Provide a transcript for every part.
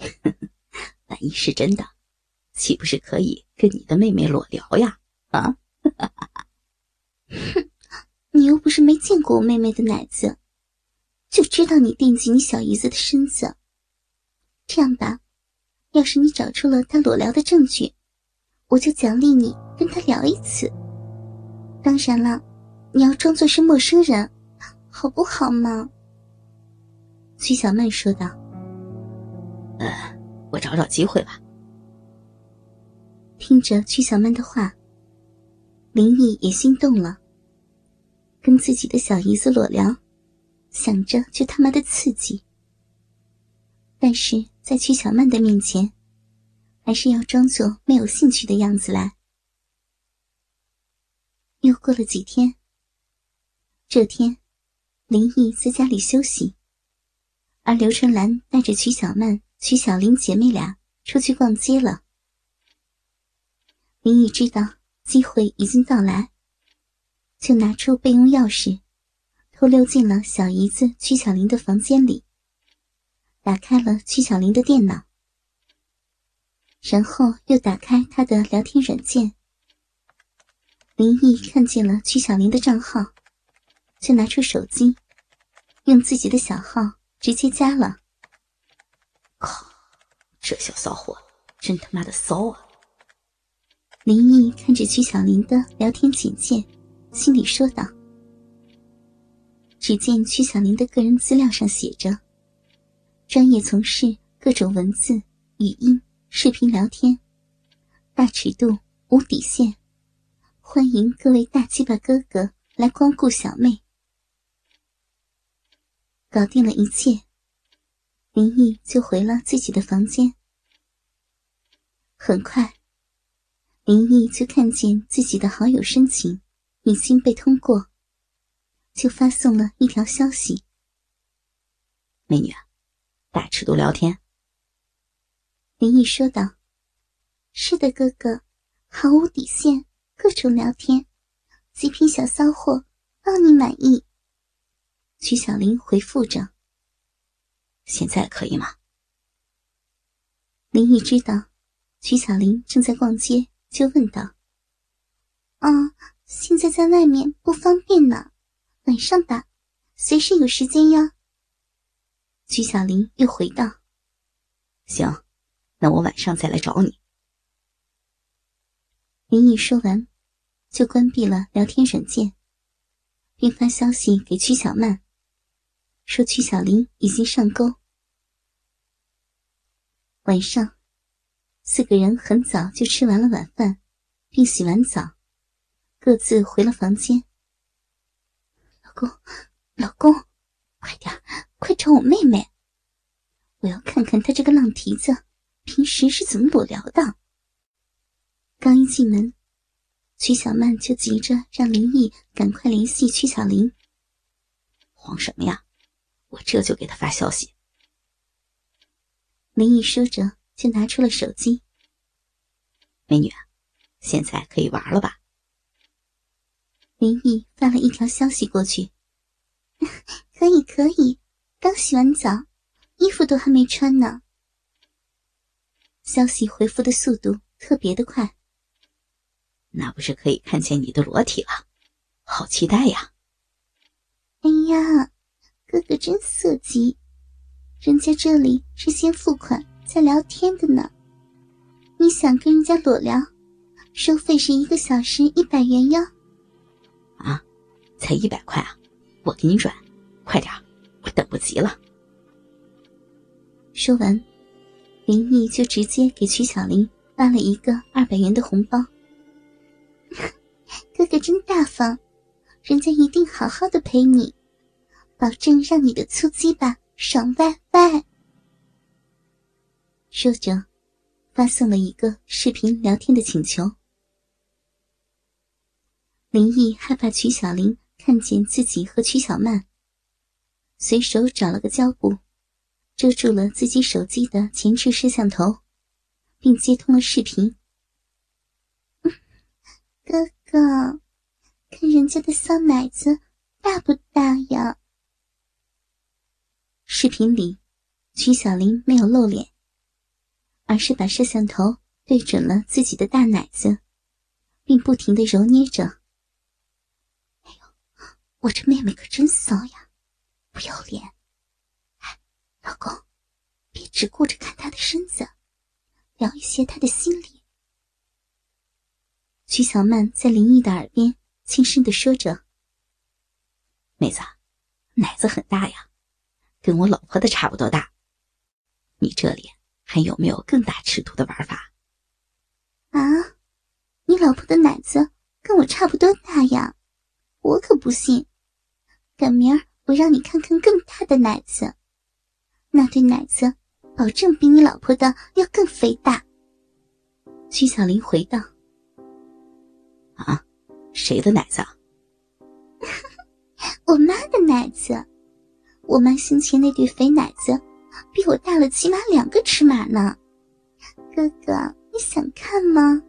万一是真的，岂不是可以跟你的妹妹裸聊呀？啊！你又不是没见过我妹妹的奶子，就知道你惦记你小姨子的身子。这样吧，要是你找出了她裸聊的证据，我就奖励你跟她聊一次。当然了，你要装作是陌生人，好不好嘛？曲小曼说道。呃，我找找机会吧。听着曲小曼的话，林毅也心动了。跟自己的小姨子裸聊，想着就他妈的刺激。但是在曲小曼的面前，还是要装作没有兴趣的样子来。又过了几天，这天，林毅在家里休息，而刘春兰带着曲小曼、曲小玲姐妹俩出去逛街了。林毅知道机会已经到来，就拿出备用钥匙，偷溜进了小姨子曲小玲的房间里，打开了曲小玲的电脑，然后又打开她的聊天软件。林毅看见了曲小玲的账号，就拿出手机，用自己的小号直接加了。靠，这小骚货真他妈的骚啊！林毅看着曲小林的聊天简介，心里说道。只见曲小林的个人资料上写着：“专业从事各种文字、语音、视频聊天，大尺度，无底线。”欢迎各位大鸡巴哥哥来光顾小妹。搞定了一切，林毅就回了自己的房间。很快，林毅就看见自己的好友申请已经被通过，就发送了一条消息：“美女，大尺度聊天。”林毅说道：“是的，哥哥，毫无底线。”各种聊天，极品小骚货，让你满意。曲小林回复着：“现在可以吗？”林毅知道曲小玲正在逛街，就问道：“啊，现在在外面不方便呢，晚上吧，随时有时间呀。”曲小玲又回道：“行，那我晚上再来找你。”林毅说完。就关闭了聊天软件，并发消息给曲小曼，说曲小玲已经上钩。晚上，四个人很早就吃完了晚饭，并洗完澡，各自回了房间。老公，老公，快点，快找我妹妹！我要看看她这个浪蹄子平时是怎么裸聊的。刚一进门。曲小曼就急着让林毅赶快联系曲小玲。慌什么呀？我这就给他发消息。林毅说着，就拿出了手机。美女，现在可以玩了吧？林毅发了一条消息过去。可以，可以，刚洗完澡，衣服都还没穿呢。消息回复的速度特别的快。那不是可以看见你的裸体了？好期待呀！哎呀，哥哥真色急，人家这里是先付款再聊天的呢。你想跟人家裸聊，收费是一个小时一百元哟。啊，才一百块啊！我给你转，快点，我等不及了。说完，林毅就直接给曲小玲发了一个二百元的红包。哥哥真大方，人家一定好好的陪你，保证让你的粗鸡巴爽歪歪。说着，发送了一个视频聊天的请求。林毅害怕曲小玲看见自己和曲小曼，随手找了个胶布，遮住了自己手机的前置摄像头，并接通了视频。哥哥，看人家的骚奶子大不大呀？视频里，曲小玲没有露脸，而是把摄像头对准了自己的大奶子，并不停的揉捏着。哎呦，我这妹妹可真骚呀，不要脸！哎，老公，别只顾着看她的身子，聊一些她的心理。曲小曼在林毅的耳边轻声的说着：“妹子，奶子很大呀，跟我老婆的差不多大。你这里还有没有更大尺度的玩法？”啊，你老婆的奶子跟我差不多大呀，我可不信。赶明儿我让你看看更大的奶子，那对奶子保证比你老婆的要更肥大。曲小林回道。啊，谁的奶子？我妈的奶子。我妈胸前那对肥奶子，比我大了起码两个尺码呢。哥哥，你想看吗？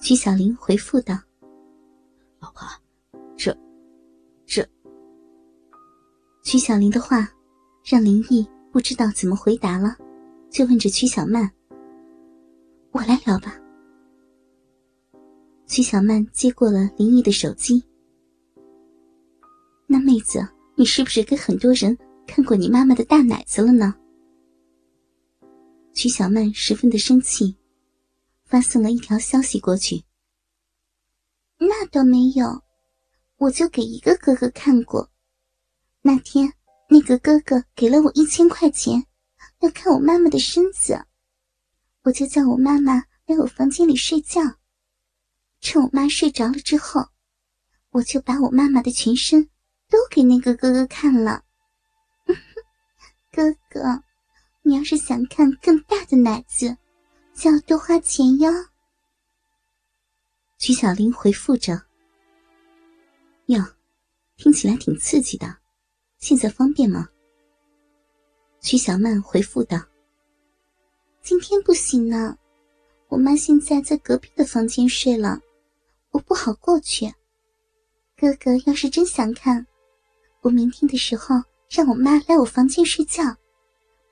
曲小玲回复道：“老婆，这，这。”曲小玲的话，让林毅不知道怎么回答了，就问着曲小曼：“我来聊吧。”曲小曼接过了林毅的手机。那妹子，你是不是跟很多人看过你妈妈的大奶子了呢？曲小曼十分的生气，发送了一条消息过去。那倒没有，我就给一个哥哥看过。那天那个哥哥给了我一千块钱，要看我妈妈的身子，我就叫我妈妈来我房间里睡觉。趁我妈睡着了之后，我就把我妈妈的全身都给那个哥哥看了。哥哥，你要是想看更大的奶子，就要多花钱哟。曲小玲回复着：“哟，听起来挺刺激的，现在方便吗？”曲小曼回复道：“今天不行呢，我妈现在在隔壁的房间睡了。”我不好过去，哥哥要是真想看，我明天的时候让我妈来我房间睡觉，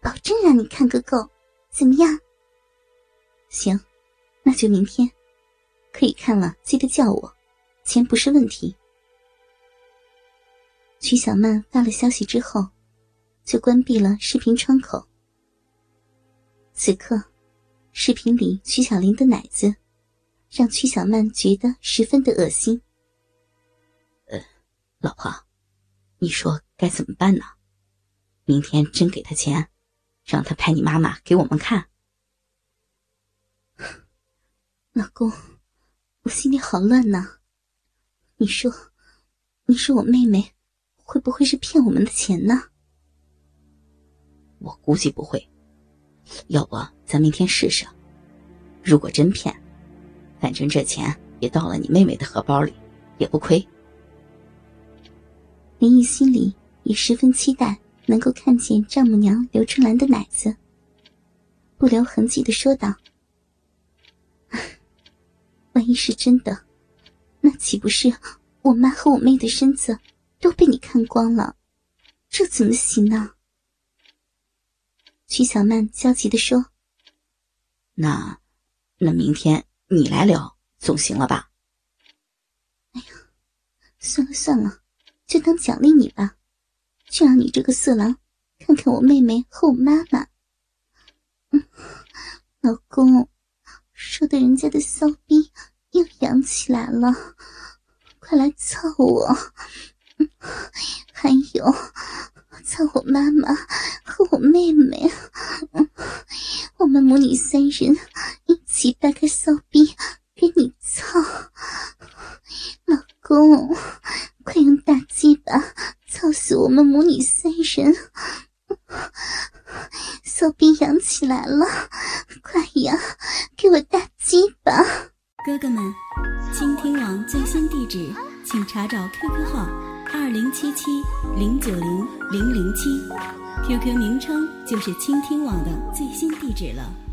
保证让你看个够，怎么样？行，那就明天，可以看了，记得叫我，钱不是问题。曲小曼发了消息之后，就关闭了视频窗口。此刻，视频里曲小玲的奶子。让曲小曼觉得十分的恶心。呃，老婆，你说该怎么办呢？明天真给他钱，让他拍你妈妈给我们看。老公，我心里好乱呐。你说，你说我妹妹会不会是骗我们的钱呢？我估计不会。要不咱明天试试？如果真骗。反正这钱也到了你妹妹的荷包里，也不亏。林毅心里也十分期待能够看见丈母娘刘春兰的奶子，不留痕迹的说道：“万一是真的，那岂不是我妈和我妹的身子都被你看光了？这怎么行呢？”曲小曼焦急的说：“那，那明天。”你来聊总行了吧？哎呀，算了算了，就当奖励你吧，就让你这个色狼看看我妹妹和我妈妈。嗯，老公，说的人家的骚逼又痒起来了，快来操我！嗯还有，操我妈妈和我妹妹，我们母女三人一。起掰开骚逼给你操，老公，我们母女三人！骚逼痒起来了，快呀，给我大鸡巴！哥哥们，倾听网最新地址，请查找 QQ 号二零七七零九零零零七，QQ 名称就是倾听网的最新地址了。